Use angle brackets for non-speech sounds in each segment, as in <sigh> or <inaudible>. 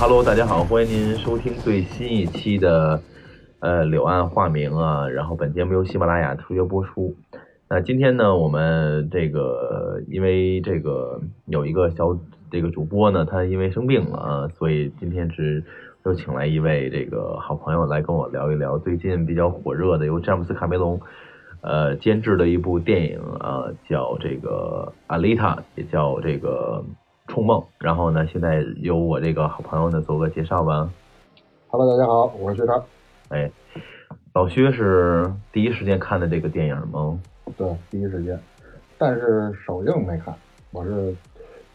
哈喽，大家好，欢迎您收听最新一期的呃柳暗花明啊。然后本节目由喜马拉雅特约播出。那今天呢，我们这个因为这个有一个小这个主播呢，他因为生病了，所以今天是又请来一位这个好朋友来跟我聊一聊最近比较火热的由詹姆斯卡梅隆呃监制的一部电影啊，叫这个《阿丽塔》，也叫这个。冲梦，然后呢？现在由我这个好朋友呢做个介绍吧。Hello，大家好，我是薛超。哎，老薛是第一时间看的这个电影吗？对，第一时间，但是首映没看。我是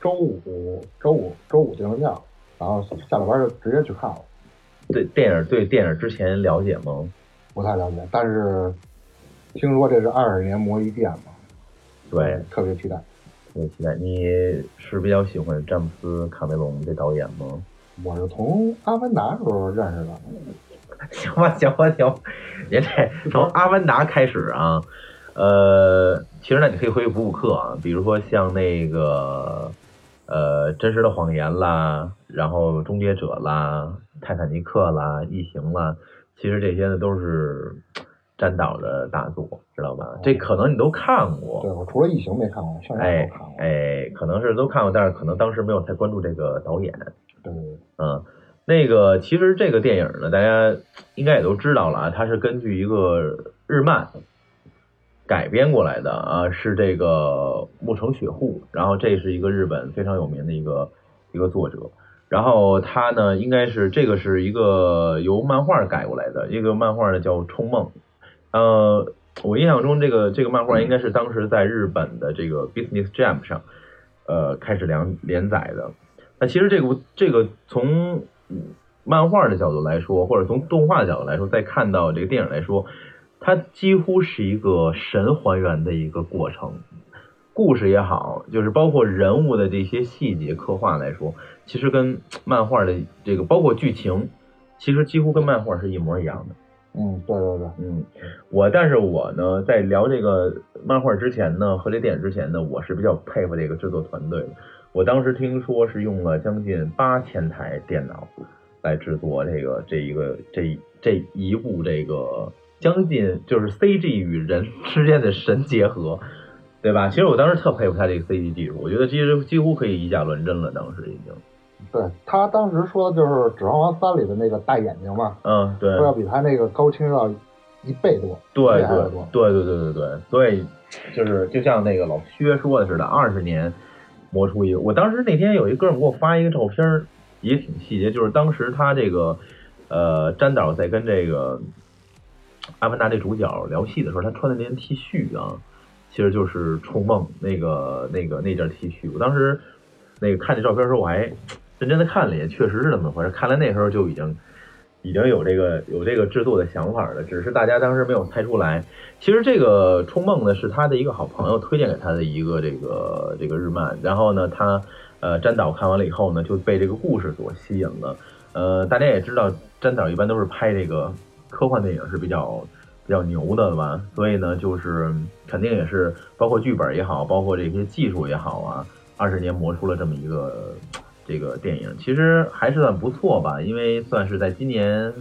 周五、周五、周五订的票，然后下了班就直接去看了。对电影，对电影之前了解吗？不太了解，但是听说这是二十年磨一剑嘛。对，特别期待。特别期待，你是比较喜欢詹姆斯卡梅隆这导演吗？我是从《阿凡达》时候认识的。<laughs> 行吧，行吧，行。您这从《阿凡达》开始啊，呃，其实呢，你可以回去补补课啊，比如说像那个呃《真实的谎言》啦，然后《终结者》啦，《泰坦尼克》啦，《异形》啦，其实这些呢都是。詹导的大作，知道吧？这可能你都看过。对，我除了《异形》没看过，剩下都看过。哎，可能是都看过，但是可能当时没有太关注这个导演。对。嗯，那个其实这个电影呢，大家应该也都知道了啊，它是根据一个日漫改编过来的啊，是这个木城雪户，然后这是一个日本非常有名的一个一个作者，然后他呢，应该是这个是一个由漫画改过来的，一个漫画呢叫《冲梦》。呃，我印象中这个这个漫画应该是当时在日本的这个 Business Jam 上，呃，开始连连载的。那其实这个这个从漫画的角度来说，或者从动画的角度来说，再看到这个电影来说，它几乎是一个神还原的一个过程。故事也好，就是包括人物的这些细节刻画来说，其实跟漫画的这个包括剧情，其实几乎跟漫画是一模一样的。嗯，对对对，嗯，我但是我呢，在聊这个漫画之前呢，和这电影之前呢，我是比较佩服这个制作团队的。我当时听说是用了将近八千台电脑来制作这个这一个这这一部这个将近就是 CG 与人之间的神结合，对吧？其实我当时特佩服他这个 CG 技术，我觉得其实几乎可以以假乱真了，当时已经。对他当时说的就是《指环王三》里的那个大眼睛嘛，嗯，对，说要比他那个高清要一倍多，对对对对对对对，所以就是就像那个老薛说的似的，二十年磨出一个。我当时那天有一哥们给我发一个照片，也挺细节，就是当时他这个呃詹导在跟这个阿凡达这主角聊戏的时候，他穿的那件 T 恤啊，其实就是《冲梦》那个那个那件 T 恤。我当时那个看这照片的时候，我还。认真的看了，也确实是这么回事。看来那时候就已经已经有这个有这个制作的想法了，只是大家当时没有猜出来。其实这个《冲梦》呢，是他的一个好朋友推荐给他的一个这个这个日漫。然后呢，他呃詹导看完了以后呢，就被这个故事所吸引了。呃，大家也知道，詹导一般都是拍这个科幻电影是比较比较牛的吧？所以呢，就是肯定也是包括剧本也好，包括这些技术也好啊，二十年磨出了这么一个。这个电影其实还是算不错吧，因为算是在今年，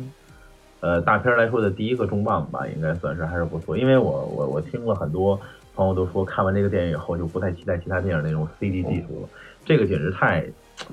呃，大片来说的第一个重磅吧，应该算是还是不错。因为我我我听了很多朋友都说，看完这个电影以后就不太期待其他电影那种 CG 技术了，这个简直太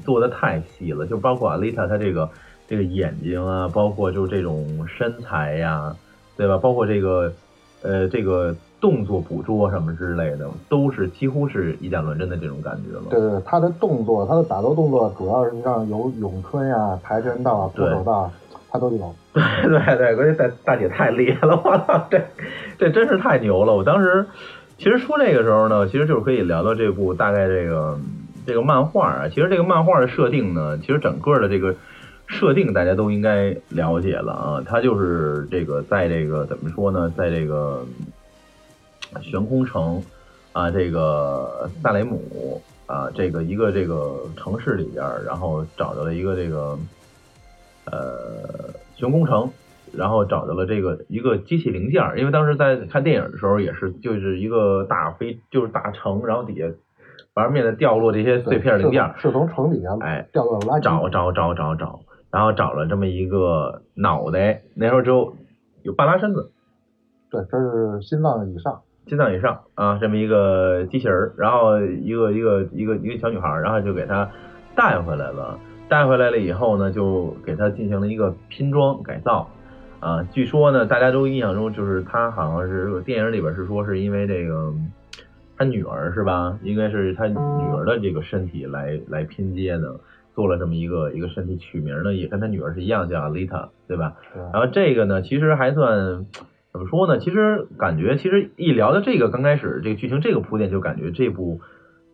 做的太细了，就包括阿丽塔她这个这个眼睛啊，包括就是这种身材呀，对吧？包括这个呃这个。动作捕捉什么之类的，都是几乎是以假乱真的这种感觉了。对对，他的动作，他的打斗动作，主要是像有咏春呀、跆拳道、啊空手道，他都有。对对对，关键大大姐太厉害了，我操，这这真是太牛了！我当时其实说这个时候呢，其实就是可以聊到这部大概这个这个漫画啊。其实这个漫画的设定呢，其实整个的这个设定大家都应该了解了啊。它就是这个在这个怎么说呢，在这个。悬空城啊，这个萨雷姆啊，这个一个这个城市里边，然后找到了一个这个呃悬空城，然后找到了这个一个机器零件因为当时在看电影的时候，也是就是一个大飞就是大城，然后底下玩命的掉落这些碎片零件，是从城底下哎掉落垃圾，找找找找找，然后找了这么一个脑袋，那时候只有有半拉身子，对，这是心脏以上，心脏以上啊，这么一个机器人儿，然后一个一个一个一个小女孩儿，然后就给她带回来了。带回来了以后呢，就给她进行了一个拼装改造。啊，据说呢，大家都印象中就是她好像是电影里边是说是因为这个她女儿是吧？应该是她女儿的这个身体来来拼接的，做了这么一个一个身体，取名呢也跟她女儿是一样，叫 Alita，对吧？对然后这个呢，其实还算怎么说呢？其实感觉，其实一聊到这个刚开始这个剧情这个铺垫，就感觉这部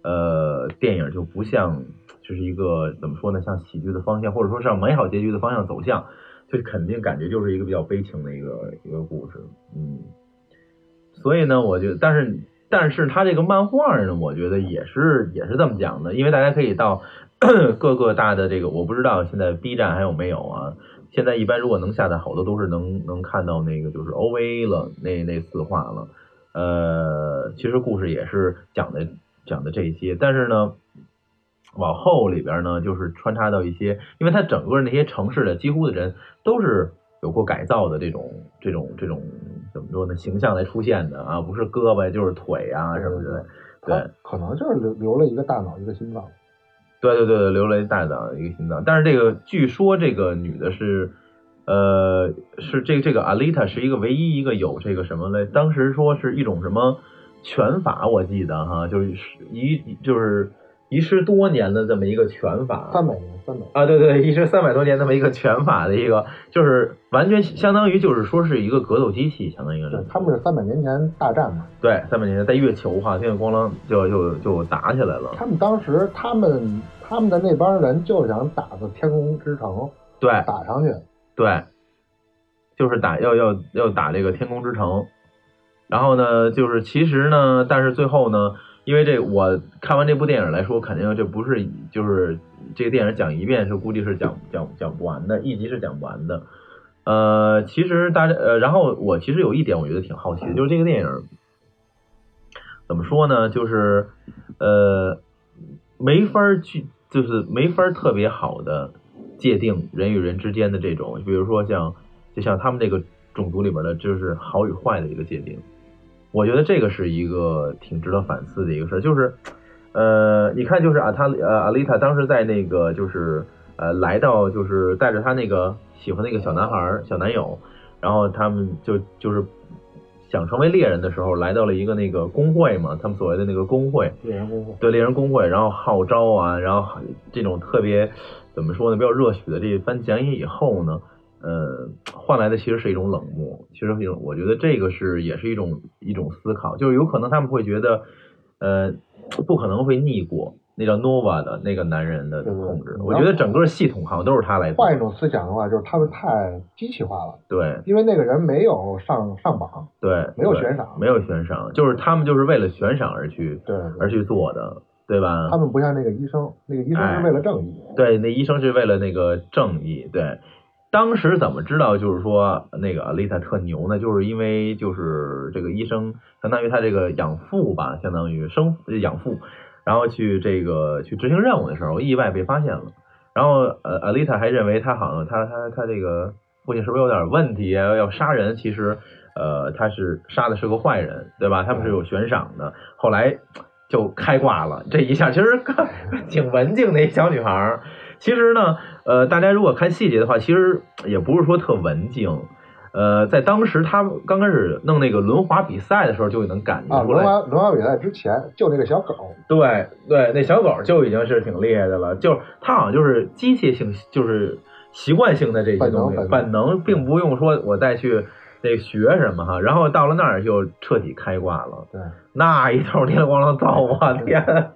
呃电影就不像就是一个怎么说呢，像喜剧的方向，或者说像美好结局的方向走向，就肯定感觉就是一个比较悲情的一个一个故事，嗯。所以呢，我觉得，但是但是他这个漫画呢，我觉得也是也是这么讲的，因为大家可以到 <coughs> 各个大的这个，我不知道现在 B 站还有没有啊。现在一般如果能下载，好多都是能能看到那个就是 OVA 了，那那四话了。呃，其实故事也是讲的讲的这些，但是呢，往后里边呢，就是穿插到一些，因为它整个那些城市的几乎的人都是有过改造的这种这种这种怎么说呢形象来出现的啊，不是胳膊就是腿啊什么之类。对可能就是留留了一个大脑，一个心脏。对对对对，留了一大脑一个心脏，但是这个据说这个女的是，呃，是这个这个阿丽塔是一个唯一一个有这个什么嘞？当时说是一种什么拳法，我记得哈，就是遗就是遗失多年的这么一个拳法，三百年，三百啊，对对，一直三百多年那么一个拳法的一个，就是完全相当于就是说是一个格斗机器，相当于对，他们是三百年前大战嘛。对，三百年前在月球哈，现在咣啷就就就打起来了，他们当时他们他们的那帮人就想打个天空之城，对，打上去。对，就是打要要要打这个天空之城，然后呢，就是其实呢，但是最后呢，因为这我看完这部电影来说，肯定这不是就是这个电影讲一遍是估计是讲讲讲不完的，一集是讲不完的。呃，其实大家呃，然后我其实有一点我觉得挺好奇的，就是这个电影怎么说呢？就是呃，没法去，就是没法特别好的界定人与人之间的这种，比如说像就像他们这个种族里边的，就是好与坏的一个界定。我觉得这个是一个挺值得反思的一个事儿，就是呃，你看，就是阿塔呃阿丽塔当时在那个就是呃来到就是带着他那个喜欢那个小男孩儿小男友，然后他们就就是想成为猎人的时候，来到了一个那个工会嘛，他们所谓的那个工会，猎人工会，对猎人工会，然后号召啊，然后这种特别怎么说呢，比较热血的这一番讲演以后呢，呃，换来的其实是一种冷漠，其实是一种，我觉得这个是也是一种一种思考，就是有可能他们会觉得，呃，不可能会逆过那叫 Nova 的那个男人的控制，我觉得整个系统好像都是他来做换一种思想的话，就是他们太机器化了，对因为那个人没有上上榜，对，没有悬赏没有悬赏，就是他们就是为了悬赏而去对，而去做的，对吧？他们不像那个医生，那个医生哎是为了正义。对，那医生是为了那个正义。对，当时怎么知道就是说那个阿丽塔特牛呢？就是因为就是这个医生相当于他这个养父吧，相当于生养父，然后去这个去执行任务的时候，意外被发现了。然后呃，阿丽塔还认为他好像他他他这个父亲是不是有点问题啊？要杀人，其实呃他是杀的是个坏人，对吧？他们是有悬赏的。后来就开挂了，这一下其实 <laughs> 挺文静的一小女孩。其实呢，呃，大家如果看细节的话，其实也不是说特文静。呃，在当时他刚开始弄那个轮滑比赛的时候，就能感觉啊，轮出来。滑轮滑比赛之前就那个小狗，对对，那小狗就已经是挺厉害的了，就是它好像就是机械性，就是习惯性的这些东西，本能并不用说我再去那学什么哈。然后到了那儿就彻底开挂了，对，那一头叮铃咣啷造，我天！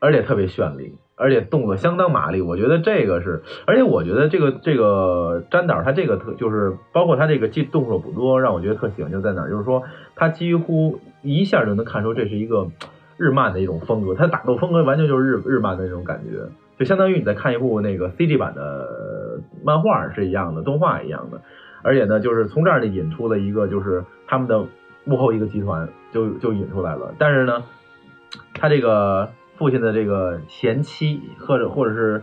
而且特别绚丽，而且动作相当麻利。我觉得这个是，而且我觉得这个这个詹导他这个特就是包括他这个技动作捕捉，让我觉得特喜欢就在哪儿，就是说他几乎一下就能看出这是一个日漫的一种风格，他打斗风格完全就是日日漫的那种感觉，就相当于你在看一部那个 CG 版的漫画是一样的，动画一样的。而且呢，就是从这儿呢引出了一个就是他们的幕后一个集团就就引出来了，但是呢，他这个父亲的这个前妻，或者或者是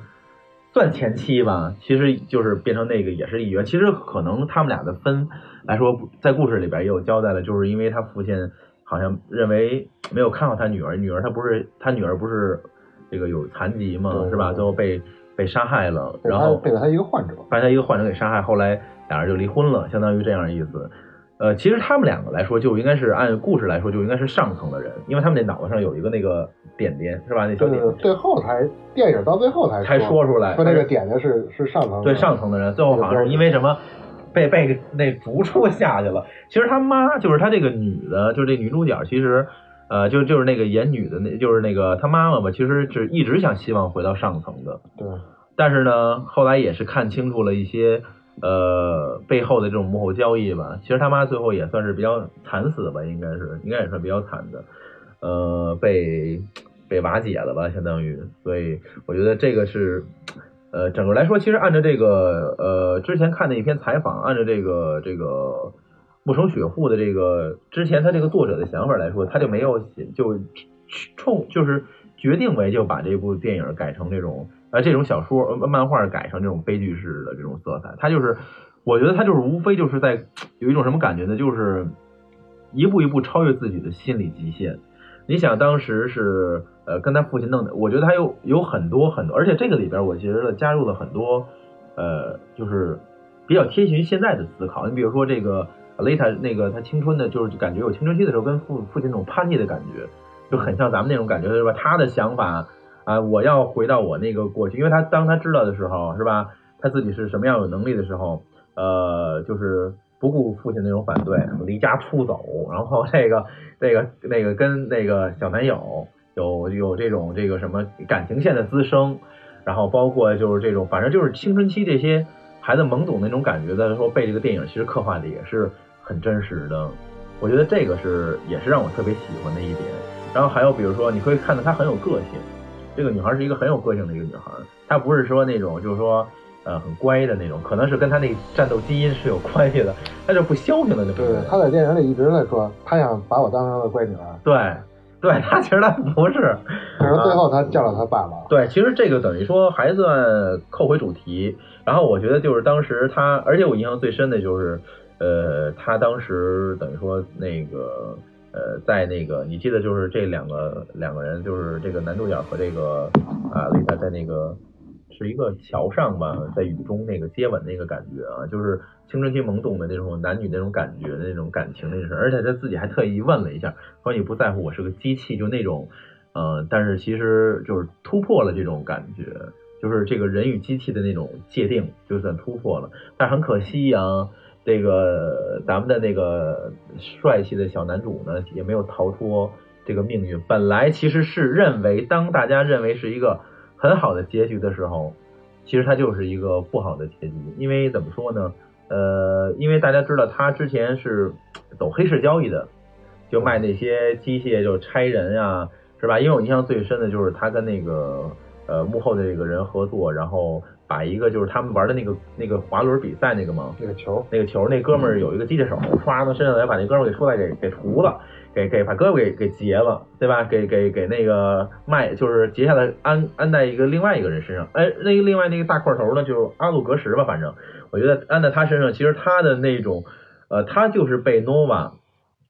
算前妻吧，其实就是变成那个也是议员。其实可能他们俩的分来说，在故事里边也有交代了，就是因为他父亲好像认为没有看好他女儿，女儿他不是他女儿不是这个有残疾嘛，是吧？最后被被杀害了，然后他被了他一个患者，把他一个患者给杀害，后来俩人就离婚了，相当于这样意思。呃，其实他们两个来说，就应该是按故事来说，就应该是上层的人，因为他们那脑袋上有一个那个点点，是吧？那小点就是最后才电影到最后才才说出来，说那个点点是是上层对上层的人，最后好像是因为什么被被那逐出下去了。其实他妈就是他这个女的，就是这女主角，其实呃，就就是那个演女的，那就是那个他妈妈吧，其实是一直想希望回到上层的，对但是呢，后来也是看清楚了一些呃背后的这种幕后交易吧。其实他妈最后也算是比较惨死吧，应该是应该也算比较惨的，呃，被被瓦解了吧，相当于。所以我觉得这个是呃整个来说，其实按照这个呃之前看的一篇采访，按照这个这个木城雪户的这个之前他这个作者的想法来说，他就没有写就冲就是决定为就把这部电影改成这种呃这种小说呃漫画改成这种悲剧式的这种色彩，他就是我觉得他就是无非就是在有一种什么感觉呢？就是一步一步超越自己的心理极限。你想当时是呃跟他父亲弄的，我觉得他有有很多很多，而且这个里边我觉得加入了很多呃就是比较贴近于现在的思考。你比如说这个雷塔那个他青春的，就是感觉有青春期的时候跟父父亲那种叛逆的感觉，就很像咱们那种感觉，是吧？他的想法啊，我要回到我那个过去，因为他当他知道的时候，是吧？他自己是什么样有能力的时候，呃，就是不顾父亲那种反对，离家出走，然后这个这个那个跟那个小男友有有这种这个什么感情线的滋生，然后包括就是这种，反正就是青春期这些孩子懵懂那种感觉的时候，被这个电影其实刻画的也是很真实的。我觉得这个是也是让我特别喜欢的一点。然后还有比如说，你可以看到他很有个性，这个女孩是一个很有个性的一个女孩，她不是说那种就是说呃很乖的那种，可能是跟她那个战斗基因是有关系的，她就不消停的那种对她。，在电影里一直在说，她想把我当成他的乖女儿，对对，她其实她不是。可是最后她叫了她爸爸，对，其实这个等于说还算扣回主题。然后我觉得就是当时她，而且我印象最深的就是，呃，他当时等于说那个呃，在那个你记得就是这两个两个人，就是这个男主角和这个啊丽塔在那个是一个桥上吧，在雨中那个接吻那个感觉啊，就是青春期懵懂的那种男女那种感觉那种感情那种事儿，而且他自己还特意问了一下，说你不在乎我是个机器，就那种。呃，但是其实就是突破了这种感觉，就是这个人与机器的那种界定，就算突破了。但很可惜啊，这个咱们的那个帅气的小男主呢，也没有逃脱这个命运。本来其实是认为，当大家认为是一个很好的结局的时候，其实他就是一个不好的结局。因为怎么说呢？呃，因为大家知道他之前是走黑市交易的，就卖那些机械，就拆人啊。是吧？因为我印象最深的就是他跟那个呃幕后的这个人合作，然后把一个就是他们玩的那个那个滑轮比赛那个嘛，那个球，那个球，那哥们儿有一个机械手，唰从身上来把那哥们儿给出来给给除了，给给把胳膊给给截了，对吧？给给给那个卖就是截下来安安在一个另外一个人身上，哎，那个另外那个大块头呢，就是阿鲁格什吧，反正我觉得安在他身上，其实他的那种呃，他就是被 nova。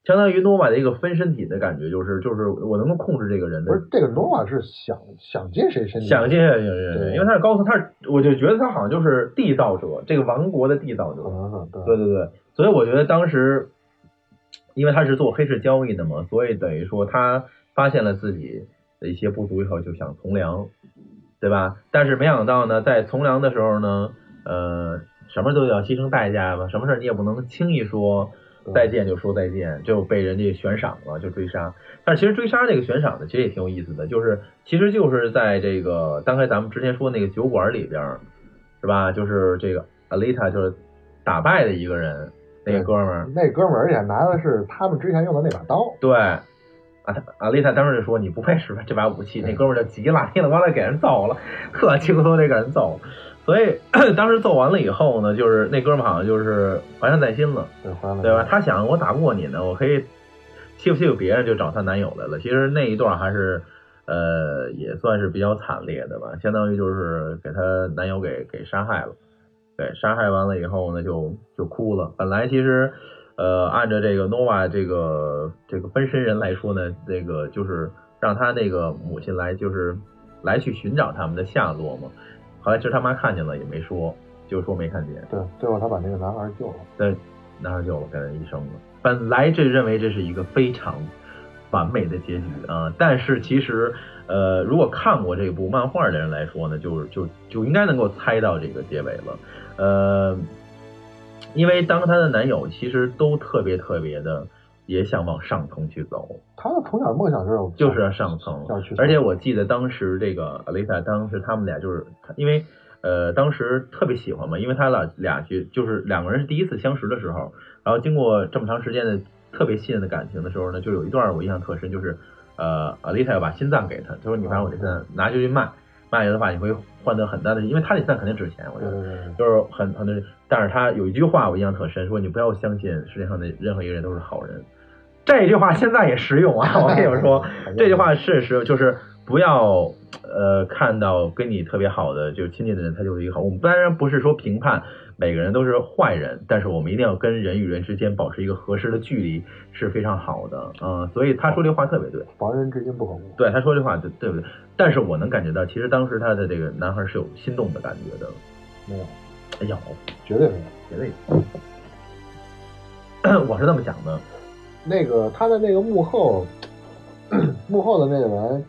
相当于 nova 的一个分身体的感觉，就是就是我能够控制这个人的不是这个诺瓦是想想进谁身体？想进想进，对因为他是高层，他是我就觉得他好像就是缔造者，这个王国的缔造者对对对对，所以我觉得当时，因为他是做黑市交易的嘛，所以等于说他发现了自己的一些不足以后，就想从良，对吧？但是没想到呢，在从良的时候呢，呃，什么都要牺牲代价吧，什么事儿你也不能轻易说。再见就说再见，就被人家悬赏了，就追杀。但是其实追杀这个悬赏呢，其实也挺有意思的，就是其实就是在这个刚才咱们之前说那个酒馆里边，是吧？就是这个 Alita 就是打败的一个人，那个哥们儿，那哥们儿而且拿的是他们之前用的那把刀，对。啊，阿丽塔当时就说你不配使这把武器，那哥们儿就急了，噼里啪啦给人揍了，特轻松就给人揍了。所以 <clears throat> 当时揍完了以后呢，就是那哥们好像就是怀恨在心了。对，吧？？他想我打不过你呢，我可以欺负欺负别人，就找她男友来了。其实那一段还是呃，也算是比较惨烈的吧，相当于就是给她男友给给杀害了。对，杀害完了以后呢，就就哭了。本来其实，呃，按照这个 nova 这个这个分身人来说呢，这个就是让他那个母亲来，就是来去寻找他们的下落嘛。后来其实他妈看见了也没说，就说没看见。对，最后他把那个男孩救了。对，男孩救了，给了医生了。本来这认为这是一个非常完美的结局啊，但是其实，呃，如果看过这部漫画的人来说呢，就是就就应该能够猜到这个结尾了。呃，因为当她的男友其实都特别特别的也想往上层去走，他的从小梦想就是就是要上层，要去。而且我记得当时这个 Alisa 当时他们俩就是因为呃当时特别喜欢嘛，因为他俩俩去就是两个人是第一次相识的时候，然后经过这么长时间的特别信任的感情的时候呢，就有一段我印象特深，就是呃 Alisa 要把心脏给他，他说你把我这心脏拿去卖。卖了的话，你会换得很大的，因为他这算肯定值钱，我觉得就是很很多。但是他有一句话我印象特深，说你不要相信世界上的任何一个人都是好人。这句话现在也实用啊，<laughs> 我跟你们说，这句话是实，就是不要呃看到跟你特别好的就亲近的人，他就是一个好。我们当然不是说评判。每个人都是坏人，但是我们一定要跟人与人之间保持一个合适的距离是非常好的，嗯，所以他说这话特别对，防人之心不可无。对，他说这话对对不对？但是我能感觉到，其实当时他的这个男孩是有心动的感觉的，没有？有，绝对没有，绝对有。<coughs> 我是这么想的，那个他的那个幕后，幕后的那个人，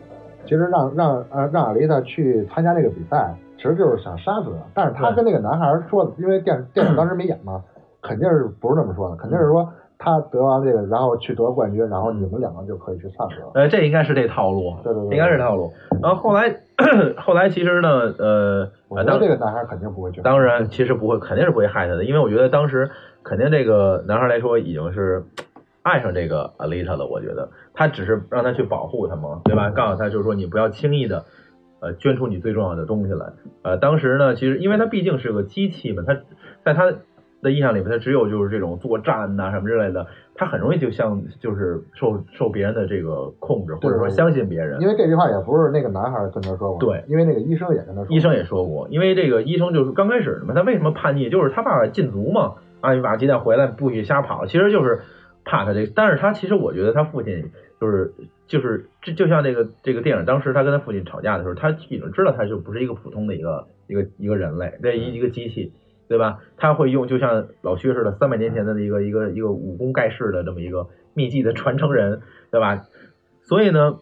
其实让让呃让阿丽塔去参加那个比赛。其实就是想杀死他，但是他跟那个男孩说的，因为电电影当时没演嘛，肯定是不是这么说的，肯定是说他得完这个，然后去得冠军，然后你们两个就可以去散了。呃，这应该是这套路，对对对，应该是套路。然后后来后来其实呢，呃，我觉得这个男孩肯定不会去。当然，其实不会，肯定是不会害他的，因为我觉得当时肯定这个男孩来说已经是爱上这个 Alita 了。我觉得他只是让他去保护他嘛，对吧？告诉他就是说你不要轻易的。呃，捐出你最重要的东西来。呃，当时呢，其实因为他毕竟是个机器嘛，他在他的印象里面，他只有就是这种作战呐什么之类的，他很容易就像就是受受别人的这个控制，或者说相信别人。因为这句话也不是那个男孩跟他说过，对，因为那个医生也跟他说，医生也说过，因为这个医生就是刚开始嘛，他为什么叛逆？就是他爸爸禁足嘛，啊，你把鸡蛋回来不许瞎跑，其实就是怕他这个。但是他其实我觉得他父亲就是。就是这就像这个这个电影，当时他跟他父亲吵架的时候，他已经知道他就不是一个普通的一个一个一个人类，这一一个机器，对吧？他会用就像老薛似的，三百年前的一个一个一个武功盖世的这么一个秘技的传承人，对吧？所以呢，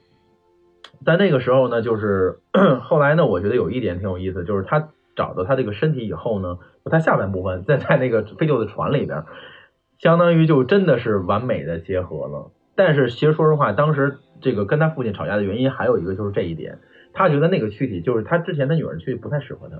在那个时候呢，就是 <coughs> 后来呢，我觉得有一点挺有意思，就是他找到他这个身体以后呢，他下半部分在在那个飞旧的船里边，相当于就真的是完美的结合了。但是其实说实话，当时。这个跟他父亲吵架的原因还有一个就是这一点，他觉得那个躯体就是他之前的女儿躯体不太适合他，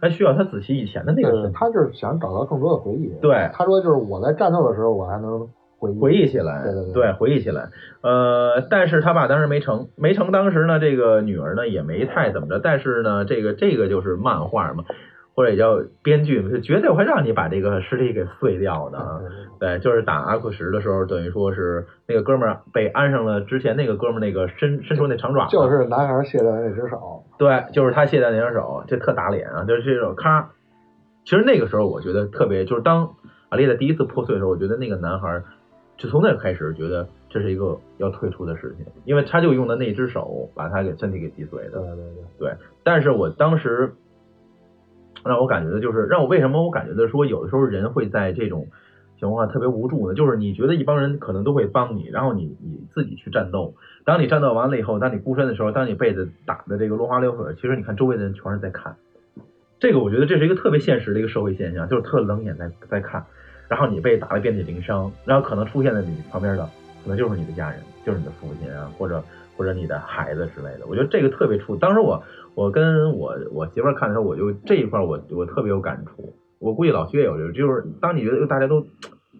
他需要他仔细以前的那个。他就是想找到更多的回忆。对，他说就是我在战斗的时候我还能回忆回忆起来，对对对，回忆起来。呃，但是他爸当时没成，没成。当时呢，这个女儿呢也没太怎么着，但是呢，这个这个就是漫画嘛。或者也叫编剧，就绝对会让你把这个尸体给碎掉的啊！对，就是打阿库什的时候，等于说是那个哥们儿被安上了之前那个哥们儿那个伸伸出那长爪，就是男孩卸掉那只手，对，就是他卸掉那只手，这特打脸啊！就是这种咔，其实那个时候我觉得特别，就是当阿丽的第一次破碎的时候，我觉得那个男孩就从那开始觉得这是一个要退出的事情，因为他就用的那只手把他给身体给击碎的，对对对，对。但是我当时。让我感觉的就是，让我为什么我感觉的说，有的时候人会在这种情况特别无助呢？就是你觉得一帮人可能都会帮你，然后你你自己去战斗，当你战斗完了以后，当你孤身的时候，当你被子打的这个落花流水，其实你看周围的人全是在看，这个我觉得这是一个特别现实的一个社会现象，就是特冷眼在在看，然后你被打的遍体鳞伤，然后可能出现在你旁边的可能就是你的家人，就是你的父亲啊，或者或者你的孩子之类的，我觉得这个特别出。当时我。我跟我我媳妇儿看的时候，我就这一块我我特别有感触。我估计老薛也有，就是当你觉得大家都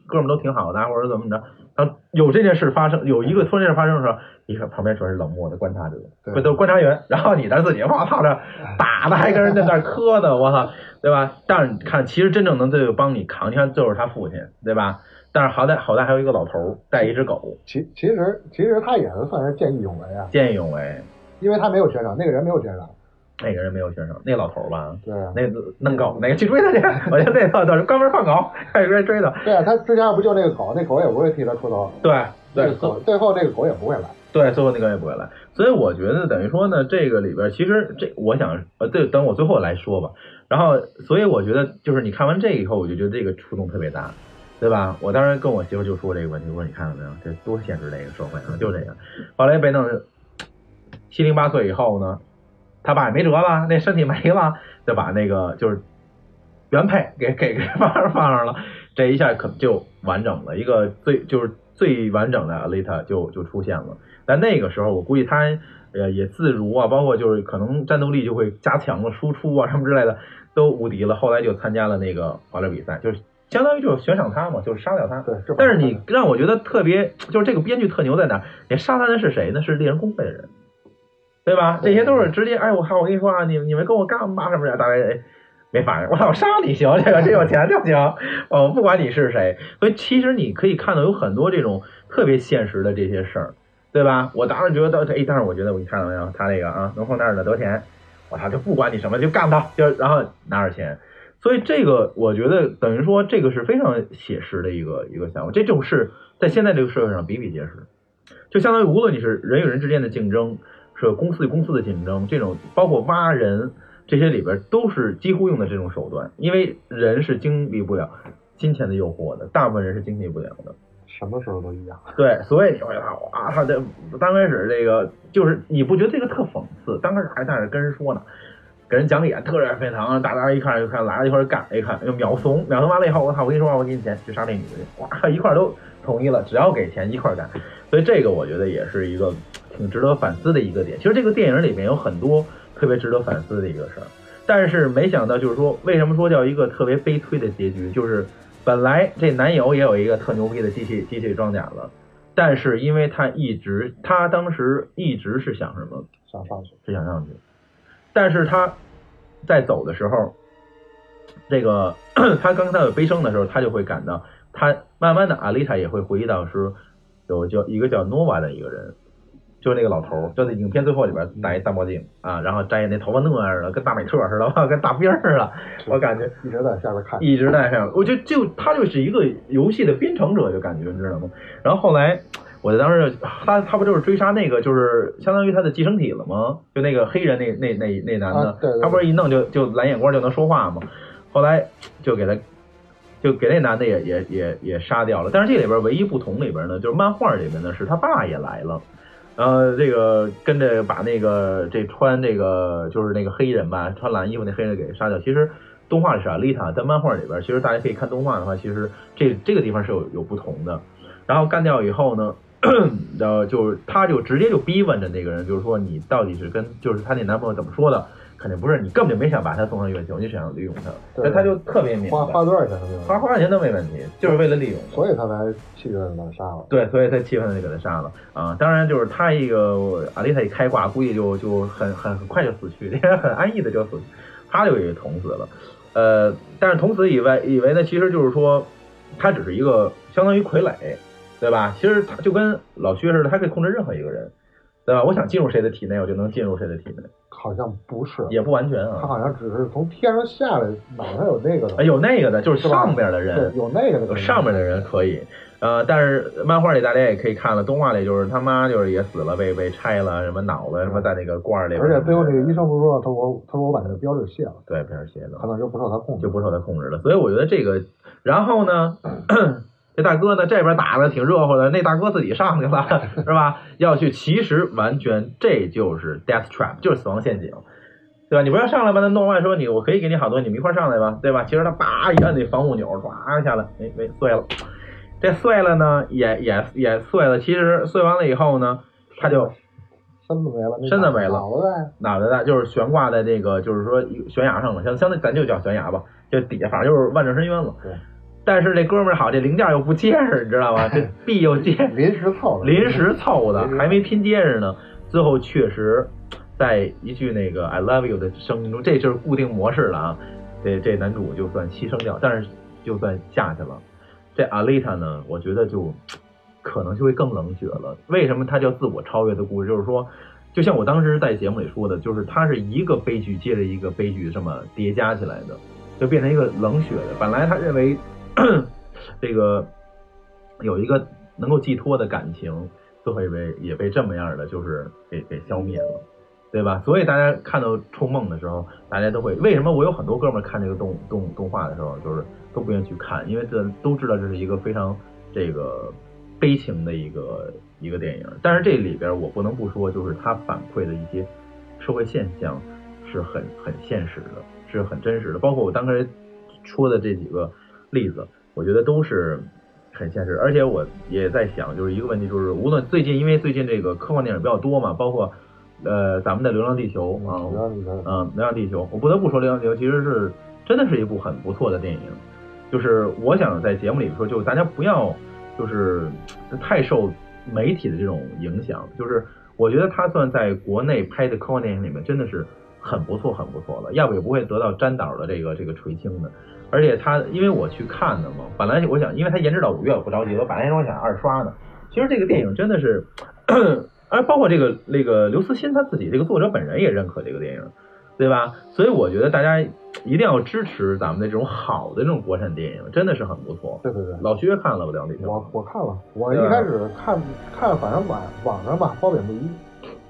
哥们都挺好的，或者怎么着，当有这件事发生，有一个突然件事发生的时候，你看旁边全是冷漠的观察者，不都是观察员，然后你在自己我操这打的还跟人在那磕呢，我操，对吧？但是看其实真正能这个帮你扛，你看就是他父亲，对吧？但是好歹好歹还有一个老头带一只狗。其其实其实他也是算是见义勇为啊，见义勇为。因为他没有悬赏，那个人没有悬赏。那个人没有学生，那个老头儿吧，对啊，那弄狗，那个去追他去，我觉得那倒是关门放狗，开始追他。对啊，他之前不就那个狗，那狗也不会替他出头。对对，狗最后那个狗也不会来。对，最后那个也不会来。所以我觉得等于说呢，这个里边其实这，我想呃，这等我最后来说吧。然后，所以我觉得就是你看完这个以后，我就觉得这个触动特别大，对吧？我当时跟我媳妇就说这个问题，我说你看到没有，这多现实的一个社会啊，就这样。后来被弄七零八岁以后呢。他爸也没辙了，那身体没了，就把那个就是原配给给给放放上了，这一下可就完整了，一个最就是最完整的阿丽塔就就出现了。但那个时候我估计他呃也自如啊，包括就是可能战斗力就会加强了，输出啊什么之类的都无敌了。后来就参加了那个滑溜比赛，就是相当于就是悬赏他嘛，就是杀掉他。对，但是你让我觉得特别，就是这个编剧特牛在哪？你杀他的是谁呢？是猎人工会的人。对吧？这些都是直接，哎，我看，我跟你说啊，你你们跟我干吧什么的，大概没反应。<laughs> 我操，杀你行，这个这有钱就行，哦，不管你是谁。所以其实你可以看到有很多这种特别现实的这些事儿，对吧？我当时觉得，哎，但是我觉得，我你看到没有，他那个啊，能从那儿的得钱，我操，就不管你什么，就干他，就然后拿着钱。所以这个我觉得等于说，这个是非常写实的一个一个项目。这种事在现在这个社会上比比皆是，就相当于无论你是人与人之间的竞争。是公司与公司的竞争，这种包括挖人这些里边都是几乎用的这种手段，因为人是经历不了金钱的诱惑的，大部分人是经历不了的。什么时候都一样。对，所以你说啊，他这刚开始这个就是你不觉得这个特讽刺？刚开始还在那跟人说呢，给人讲理，特别沸腾，大家一看就看来了一块干，一看又秒怂，秒怂完了以后，我操，我跟你说，我给你钱去杀那女的去，哇，一块都同意了，只要给钱一块干。所以这个我觉得也是一个。挺值得反思的一个点，其实这个电影里面有很多特别值得反思的一个事儿，但是没想到就是说，为什么说叫一个特别悲催的结局？就是本来这男友也有一个特牛逼的机器机器装甲了，但是因为他一直他当时一直是想什么？想上去，是想上去，但是他在走的时候，这个 <clears throat> 他刚才有悲伤的时候，他就会感到，他慢慢的阿丽塔也会回忆到是有叫一个叫诺瓦的一个人。就是那个老头儿，就那影片最后里边戴一大墨镜啊，然后摘那头发那样的，跟大美特似的，<laughs> 跟大兵似的。我感觉一直在下边看，一直在上。我就就他就是一个游戏的编程者，就感觉你知道吗？然后后来我在当时他他不就是追杀那个就是相当于他的寄生体了吗？就那个黑人那那那那男的，他不是一弄就就蓝眼光就能说话吗？后来就给他就给那男的也也也也杀掉了。但是这里边唯一不同里边呢，就是漫画里边呢是他爸也来了。然后这个跟着把那个这穿这个就是那个黑人吧，穿蓝衣服那黑人给杀掉。其实动画是阿丽塔，在漫画里边，其实大家可以看动画的话，其实这这个地方是有有不同的。然后干掉以后呢，<clears throat> 然后就是他就直接就逼问着那个人，就是说你到底是跟就是他那男朋友怎么说的？肯定不是，你根本就没想把他送上月球，你想要利用他，所以他就特别明白，花花多少钱都没花多少钱都没问题，就是为了利用，所以他才气愤的把他杀了。对，所以他气愤的就给他杀了啊！当然，就是他一个阿丽塔一开挂，估计就就很很很快就死去，<laughs> 很安逸的就死，他就给捅死了。呃，但是捅死以外，以为呢，其实就是说他只是一个相当于傀儡，对吧？其实他就跟老薛似的，他可以控制任何一个人。对吧？我想进入谁的体内，我就能进入谁的体内。好像不是，也不完全啊。他好像只是从天上下来，脑上有那个的。有那个的，就是上边的人。有那个的。上面的人可以。呃，但是漫画里大家也可以看了，动画里就是他妈就是也死了，被被拆了什么脑子什么在那个罐里。而且最后那个医生不是说，他说他说我把那个标志卸了。对，标志卸了。可能就不受他控制。就不受他控制了。所以我觉得这个，然后呢？这大哥呢，这边打的挺热乎的，那大哥自己上去了，<laughs> 是吧？要去，其实完全这就是 death trap，就是死亡陷阱，对吧？你不要上来吧？那诺万说你，我可以给你好多，你们一块上来吧，对吧？其实他叭一按那防护钮，唰下来，没没碎了。这碎了呢，也也也碎了。其实碎完了以后呢，他就身子没了，身子没了，脑袋脑袋在就是悬挂在这个，就是说悬崖上了，相相对咱就叫悬崖吧，就底下反正就是万丈深渊了。对。但是这哥们儿好，这零件又不结实，你知道吗？<laughs> 这币又结，临时凑的，临时凑的，还没拼结实呢。最后确实，在一句那个 “I love you” 的声音中，这就是固定模式了啊。这这男主就算牺牲掉，但是就算下去了。这阿丽塔呢，我觉得就可能就会更冷血了。为什么它叫自我超越的故事？就是说，就像我当时在节目里说的，就是它是一个悲剧接着一个悲剧这么叠加起来的，就变成一个冷血的。本来他认为 <clears throat> 这个有一个能够寄托的感情，都会被也被这么样的就是给给消灭了，对吧？所以大家看到《冲梦》的时候，大家都会为什么我有很多哥们儿看这个动动动画的时候，就是都不愿意去看，因为这都知道这是一个非常这个悲情的一个一个电影。但是这里边我不能不说，就是它反馈的一些社会现象是很很现实的，是很真实的。包括我刚才说的这几个例子，我觉得都是很现实。而且我也在想，就是一个问题，就是无论最近，因为最近这个科幻电影比较多嘛，包括呃咱们的《流浪地球》啊，流浪地球嗯，《流浪地球》，我不得不说，《流浪地球》其实是真的是一部很不错的电影。就是我想在节目里说，就是大家不要就是太受媒体的这种影响。就是我觉得它算在国内拍的科幻电影里面真的是很不错、很不错了，要不也不会得到詹导的这个这个垂青的。而且他因为我去看的嘛，本来我想，因为他延迟到五月，我不着急，我本来我想二刷呢。其实这个电影真的是，而包括这个那个刘慈欣他自己这个作者本人也认可这个电影，对吧？所以我觉得大家一定要支持咱们的这种好的这种国产电影，真的是很不错。对对对，老薛看了《流浪地球》，我我看了，我一开始看看，反正网网上吧褒贬不一。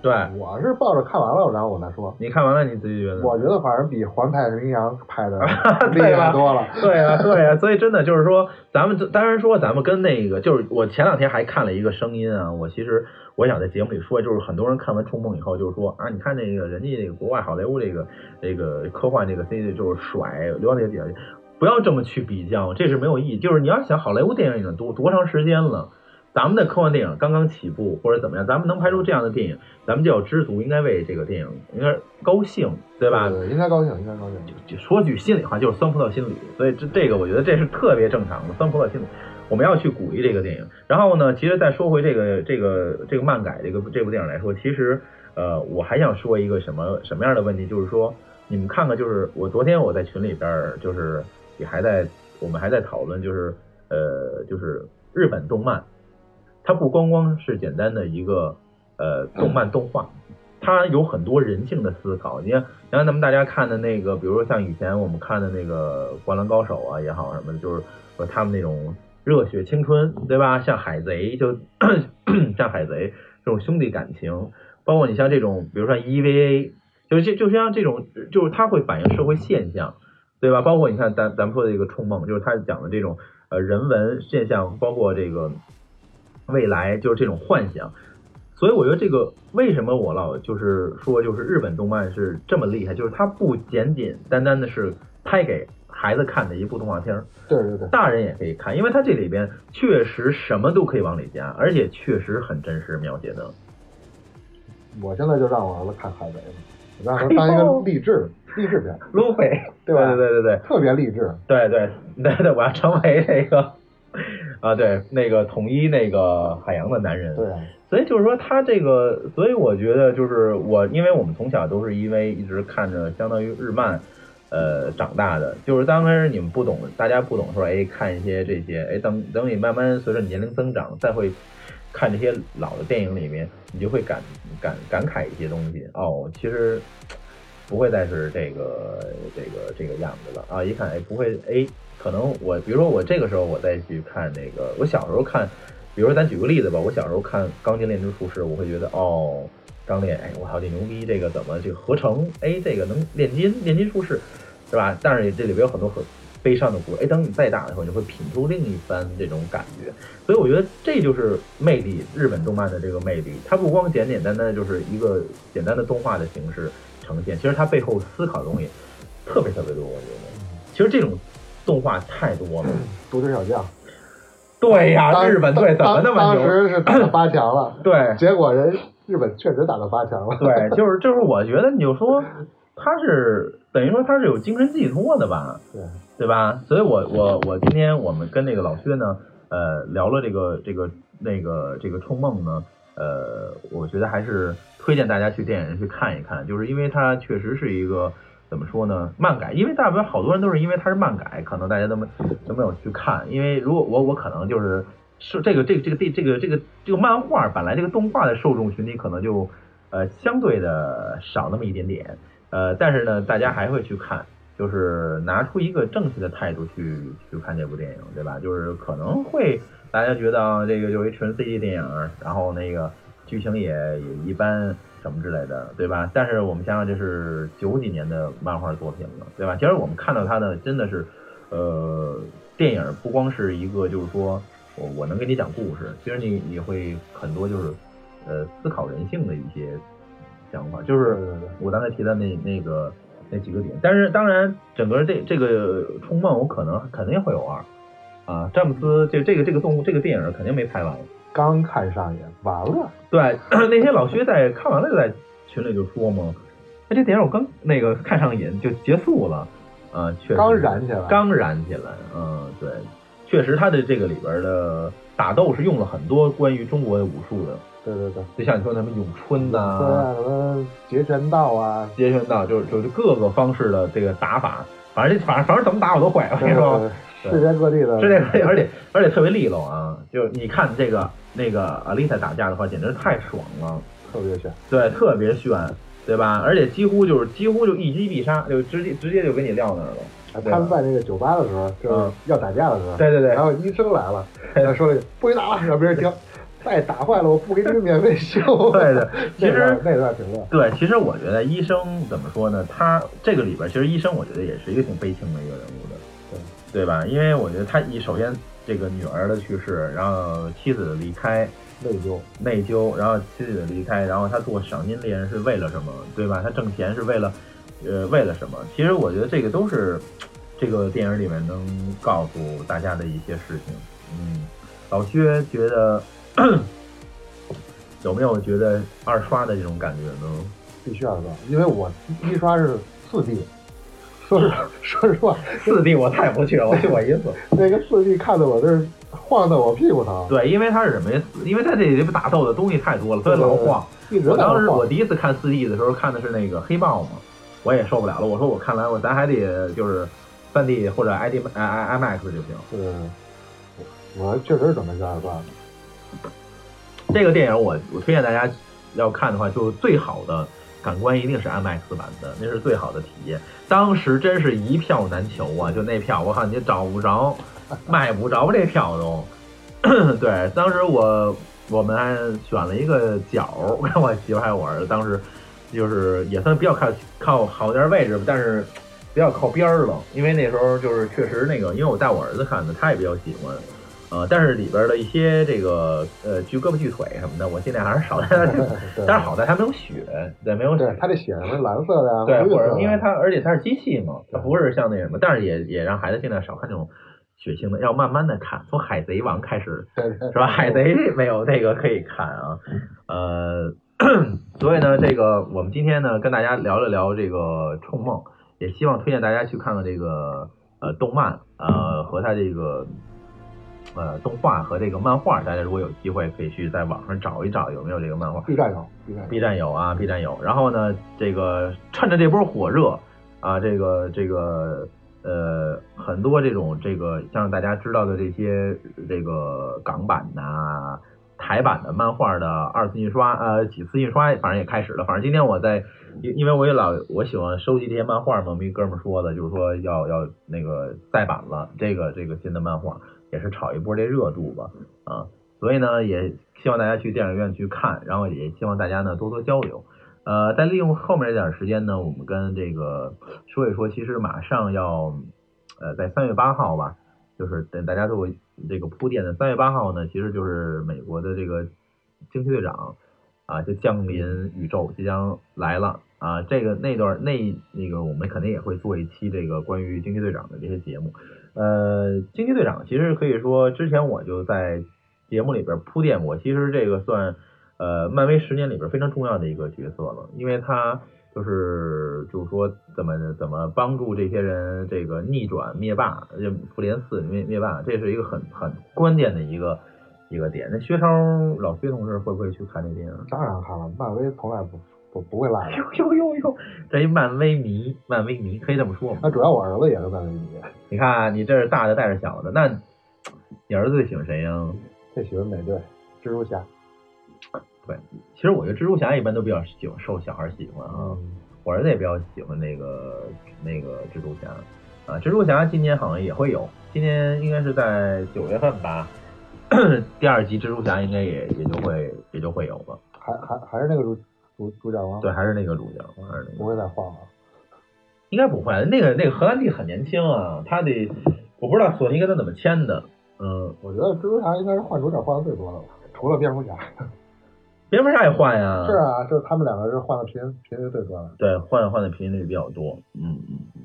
对，我是抱着看完了，然后我再说。你看完了你自己觉得？我觉得反正比环太平洋拍的 <laughs> 厉害多了。对啊，对啊，所以真的就是说，咱们当然说咱们跟那个，就是我前两天还看了一个声音啊，我其实我想在节目里说，就是很多人看完《冲梦》以后，就是说啊，你看那个人家那个国外好莱坞这个这个科幻这个 C 就是甩《流浪地球》，不要这么去比较，这是没有意义。就是你要想好莱坞电影已经多多长时间了。咱们的科幻电影刚刚起步或者怎么样，咱们能拍出这样的电影，咱们就要知足，应该为这个电影应该高兴，对吧？对，应该高兴，应该高兴。就说句心里话，就是酸葡萄心理，所以这这个我觉得这是特别正常的酸葡萄心理，我们要去鼓励这个电影。然后呢，其实再说回这个这个这个漫改这个这部电影来说，其实呃我还想说一个什么什么样的问题，就是说你们看看，就是我昨天我在群里边就是也还在我们还在讨论，就是呃就是日本动漫。它不光光是简单的一个呃动漫动画，它有很多人性的思考。你看，你看咱们大家看的那个，比如说像以前我们看的那个《灌篮高手》啊也好什么的，就是说他们那种热血青春，对吧？像海贼，就像海贼这种兄弟感情，包括你像这种，比如说 EVA，就就就像这种，就是它会反映社会现象，对吧？包括你看咱咱们说的这个《冲梦》，就是它讲的这种呃人文现象，包括这个。未来就是这种幻想，所以我觉得这个为什么我老就是说，就是日本动漫是这么厉害，就是它不简简单单的是拍给孩子看的一部动画片儿，对对对，大人也可以看，因为它这里边确实什么都可以往里加，而且确实很真实描写的。我现在就让我儿子看海贼了，让他当一个励志 <laughs> 励志片，路飞，对吧？对对对对，特别励志。对对对对，我要成为这个。啊，对，那个统一那个海洋的男人，对，所以就是说他这个，所以我觉得就是我，因为我们从小都是因为一直看着相当于日漫，呃，长大的，就是刚开始你们不懂，大家不懂说，哎，看一些这些，哎，等等你慢慢随着年龄增长，再会看这些老的电影里面，你就会感感感慨一些东西，哦，其实不会再是这个这个这个样子了。啊，一看，哎，不会，哎。可能我，比如说我这个时候我再去看那个，我小时候看，比如说咱举个例子吧，我小时候看《钢筋炼金术士》，我会觉得哦，钢炼，哎，我操，这牛逼，这个怎么这个合成，哎，这个能炼金，炼金术士，是吧？但是这里边有很多很悲伤的故事，哎，等你再大的时候，你会品出另一番这种感觉。所以我觉得这就是魅力，日本动漫的这个魅力，它不光简简单单就是一个简单的动画的形式呈现，其实它背后思考的东西特别特别多。我觉得，其实这种。动画太多了，足球小将。对呀，日本队怎么那么牛？当时是打到八强了，对，结果人日本确实打到八强了。对，就是就是，我觉得你就说他是等于说他是有精神寄托的吧？对，对吧？所以我我我今天我们跟那个老薛呢，呃，聊了这个这个那个这个冲梦呢，呃，我觉得还是推荐大家去电影院去看一看，就是因为它确实是一个。怎么说呢？漫改，因为大部分好多人都是因为它是漫改，可能大家都没都没有去看。因为如果我我可能就是是这个这个这个这这个这个这个漫画本来这个动画的受众群体可能就呃相对的少那么一点点，呃，但是呢，大家还会去看，就是拿出一个正确的态度去去看这部电影，对吧？就是可能会大家觉得，这个就一纯 CG 电影，然后那个剧情也也一般什么之类的，对吧？但是我们想想，这是九几年的漫画作品了，对吧？其实我们看到它的真的是，呃，电影不光是一个就是说我我能给你讲故事，其实你你会很多就是呃思考人性的一些想法，就是我刚才提的那那个那几个点。但是当然，整个这这个《冲梦》我可能肯定会有二啊，詹姆斯这这个这个动物这个电影肯定没拍完。刚看上瘾，完了，对，<clears throat> 那天老薛在看完了就在群里就说嘛，哎，这电影我刚那个看上瘾就结束了，啊，确实刚燃起来，刚燃起来，嗯，对，确实他的这个里边的打斗是用了很多关于中国的武术的，对对对，就像你说什么咏春呐、啊，什么截拳道啊，截拳道，就是就是各个方式的这个打法，反正反正反正怎么打我都会，我跟你说，世界各地的，<laughs> 世界各地，而且而且特别利落啊，就你看这个那个阿丽塔打架的话，简直太爽了。特别炫，对，特别炫，对吧？而且几乎就是几乎就一击必杀，就直接直接就给你撂那儿了。他们在那个酒吧的时候，就是嗯要打架的时候，对对对然后医生来了，<laughs> 他说了一句不许打了，让别人听，再 <laughs> 打坏了我不给你们免费修。<laughs> 对的，其实那段那段挺乐，对，其实我觉得医生怎么说呢？他这个里边，其实医生我觉得也是一个挺悲情的一个人物的，对对吧？因为我觉得他一首先这个女儿的去世，然后妻子的离开，内疚，内疚，然后妻子的离开，然后他做赏金猎人是为了什么，对吧？他挣钱是为了，呃，为了什么？其实我觉得这个都是这个电影里面能告诉大家的一些事情。嗯，老薛觉得 <clears throat> 有没有觉得二刷的这种感觉呢？必须要刷，因为我一刷是四 D，说实说实话，四 D 我太不去了，我去过一次。<laughs> 那个四 D 看的我这是晃的我屁股疼，对，因为它是什么呀？因为它这里边打斗的东西太多了，所以老晃。我当时我第一次看四 D 的时候看的是那个黑豹嘛，我也受不了了。我说我看来我咱还得就是三 D 或者 ID I I IMAX 就行。是，我确实准备去二刷的，这个电影我我推荐大家要看的话，就最好的感官一定是 IMAX 版的，那是最好的体验。当时真是一票难求啊，就那票我靠你找不着，卖不着这票都。<coughs> 对，当时我我们还选了一个角儿，<laughs> 跟我媳妇还有我儿子，当时就是也算比较靠靠好点位置吧，但是比较靠边儿了，因为那时候就是确实那个，因为我带我儿子看的，他也比较喜欢。呃，但是里边的一些这个呃锯胳膊锯腿什么的，我尽量还是少带。<laughs> 但是好在它没有血，对，没有血对，，他这血什么蓝色的呀，对，或者因为它而且它是机器嘛，它不是像那什么，但是也也让孩子尽量少看这种血腥的，要慢慢的看，从海贼王开始是吧？海贼没有那个可以看啊，呃，<clears throat> 所以呢，这个我们今天呢跟大家聊了聊这个冲梦，也希望推荐大家去看看这个呃动漫呃和它这个呃动画和这个漫画，大家如果有机会可以去在网上找一找有没有这个漫画。B 站有 B 站有 B 站有啊，B 站有。然后呢，这个趁着这波火热啊，这个这个呃，很多这种这个像大家知道的这些这个港版呐、台版的漫画的二次印刷，呃，几次印刷，反正也开始了。反正今天我在，因因为我也老我喜欢收集这些漫画嘛，我们一哥们儿说的，就是说要要那个再版了，这个这个新的漫画也是炒一波这热度吧，啊，所以呢，也希望大家去电影院去看，然后也希望大家呢多多交流。呃，再利用后面这点时间呢，我们跟这个说一说，其实马上要，呃，在三月八号吧，就是等大家做这个铺垫的三月八号呢，其实就是美国的这个惊奇队长啊，就降临宇宙即将来了啊，这个那段那那个我们肯定也会做一期这个关于惊奇队长的这些节目。呃，惊奇队长其实可以说之前我就在节目里边铺垫过，其实这个算呃漫威十年里边非常重要的一个角色了，因为他就是就是说怎么怎么帮助这些人这个逆转灭霸，就复联四灭灭霸，这是一个很很关键的一个一个点。那薛超老薛同志会不会去看这电影？当然看了，漫威从来不不不会落的。呦呦呦呦，这一漫威迷，漫威迷可以这么说吗？那主要我儿子也是漫威迷，<laughs> 你看你这是大的带着小的，那你儿子最喜欢谁呀？最喜欢美队、蜘蛛侠。对，其实我觉得蜘蛛侠一般都比较喜欢受小孩喜欢啊，嗯，我儿子也比较喜欢那个那个蜘蛛侠啊，蜘蛛侠今年好像也会有，今年应该是在九月份吧，<coughs> 第二集蜘蛛侠应该也也就会也就会有吧，还还还是那个主主主角吗？对，，还是那个主角，还是那个不会再换了。应该不会，那个那个荷兰弟很年轻啊，他得我不知道索尼跟他怎么签的，嗯，我觉得蜘蛛侠应该是换主角换的最多的吧，除了蝙蝠侠。蝙蝠侠也换呀，是啊，就是他们两个是换的频频率最多的。对，换换的频率比较多，嗯嗯嗯，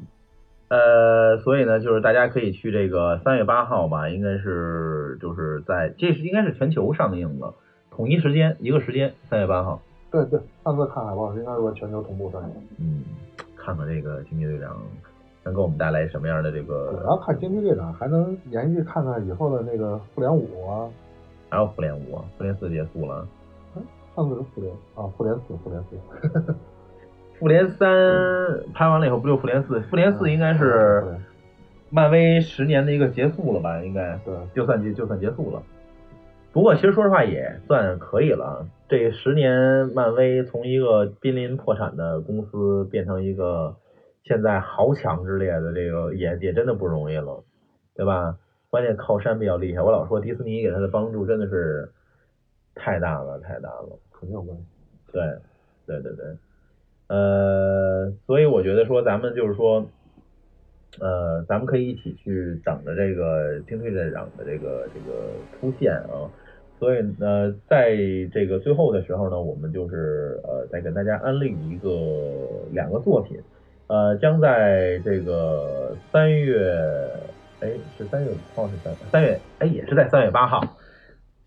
呃，所以呢，就是大家可以去这个三月八号吧，应该是就是在这是应该是全球上映的，统一时间一个时间，三月八号，对对，上次看海报应该是说全球同步上映。嗯，看看这个惊奇队长能给我们带来什么样的这主个，要看惊奇队长，还能延续看看以后的那个复联五啊，还有复联五，复联四结束了，嗯上次是复联啊，复联四，复联四。复联三拍完了以后不就复联四？复联四应该是漫威十年的一个结束了吧？应该。对，就算结就算结束了。不过其实说实话也算可以了。这十年，漫威从一个濒临破产的公司变成一个现在豪强之列的这个，也也真的不容易了，对吧？关键靠山比较厉害。我老说迪士尼给他的帮助真的是太大了，太大了。肯定有关系。对，对对对，呃，所以我觉得说咱们就是说，呃，咱们可以一起去等着这个惊退队长的这个这个出现啊。所以呢，在这个最后的时候呢，我们就是呃，再跟大家安利一个两个作品，呃，将在这个三月，哎，是三月五号是三三月，哎，也是在三月八号，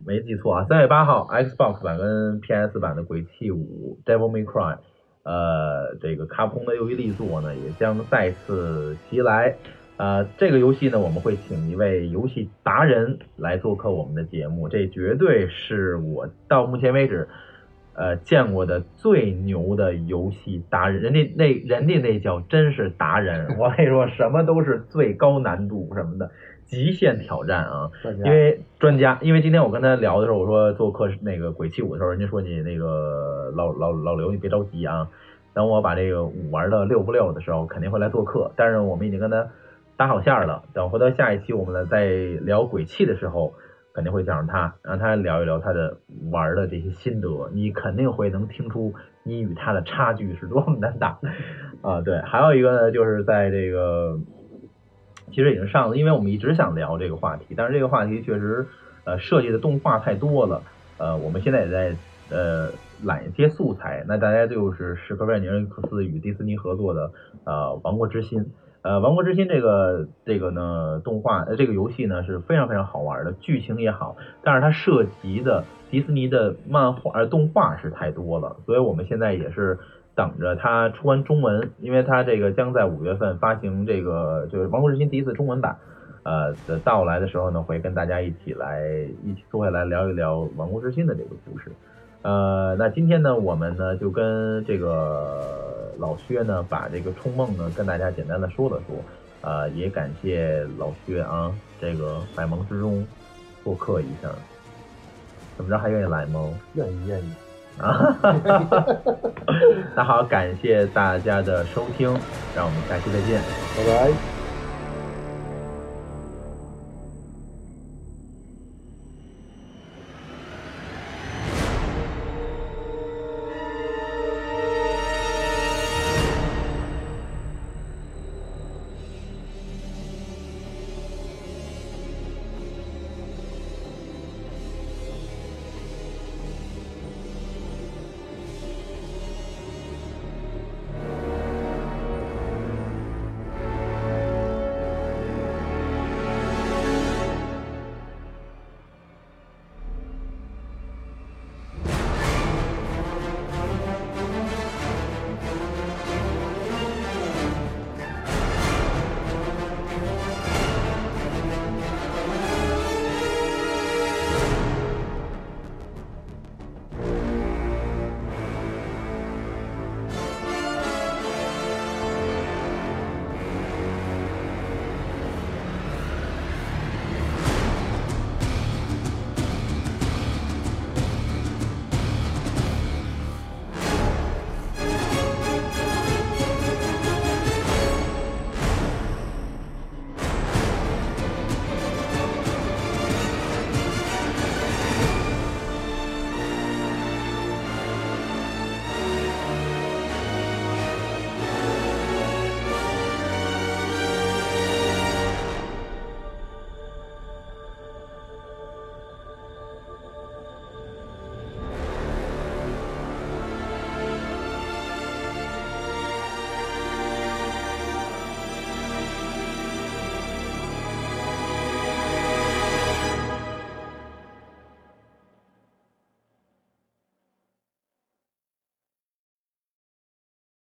没记错啊，三月八号，Xbox 版跟 PS 版的《鬼泣五》（Devil May Cry），呃，这个卡普空的又一力作呢，也将再次袭来。呃，这个游戏呢，我们会请一位游戏达人来做客我们的节目，这绝对是我到目前为止呃见过的最牛的游戏达人，人家那人家那叫真是达人，我跟你说，什么都是最高难度什么的极限挑战啊。因为专家，因为今天我跟他聊的时候，我说做客那个鬼泣五的时候，人家说你那个老老老刘，你别着急啊，等我把这个五玩的六不六的时候，肯定会来做客。但是我们已经跟他搭好线儿了，等回到下一期我们呢在聊鬼泣的时候，肯定会叫上他，让他聊一聊他的玩的这些心得，你肯定会能听出你与他的差距是多么的大 <laughs> 啊！对，还有一个呢，就是在这个。其实已经上了，因为我们一直想聊这个话题，但是这个话题确实呃设计的动画太多了，呃，我们现在也在呃揽一些素材，那大家就是史克威尔尼克斯与迪士尼合作的呃《王国之心》。呃，《王国之心》这个这个呢动画呃这个游戏呢是非常非常好玩的，剧情也好，但是它涉及的迪士尼的漫画呃动画是太多了，所以我们现在也是等着它出完中文，因为它这个将在五月份发行这个就是《王国之心》第一次中文版，呃的到来的时候呢，会跟大家一起来一起坐下来聊一聊《王国之心》的这个故事。呃，那今天呢，我们呢就跟这个老薛呢，把这个冲梦呢跟大家简单的说了说，呃，也感谢老薛啊，这个百忙之中做客一下，怎么着还愿意来吗？愿意愿意。啊，<laughs> 那好，感谢大家的收听，让我们下期再见。拜拜。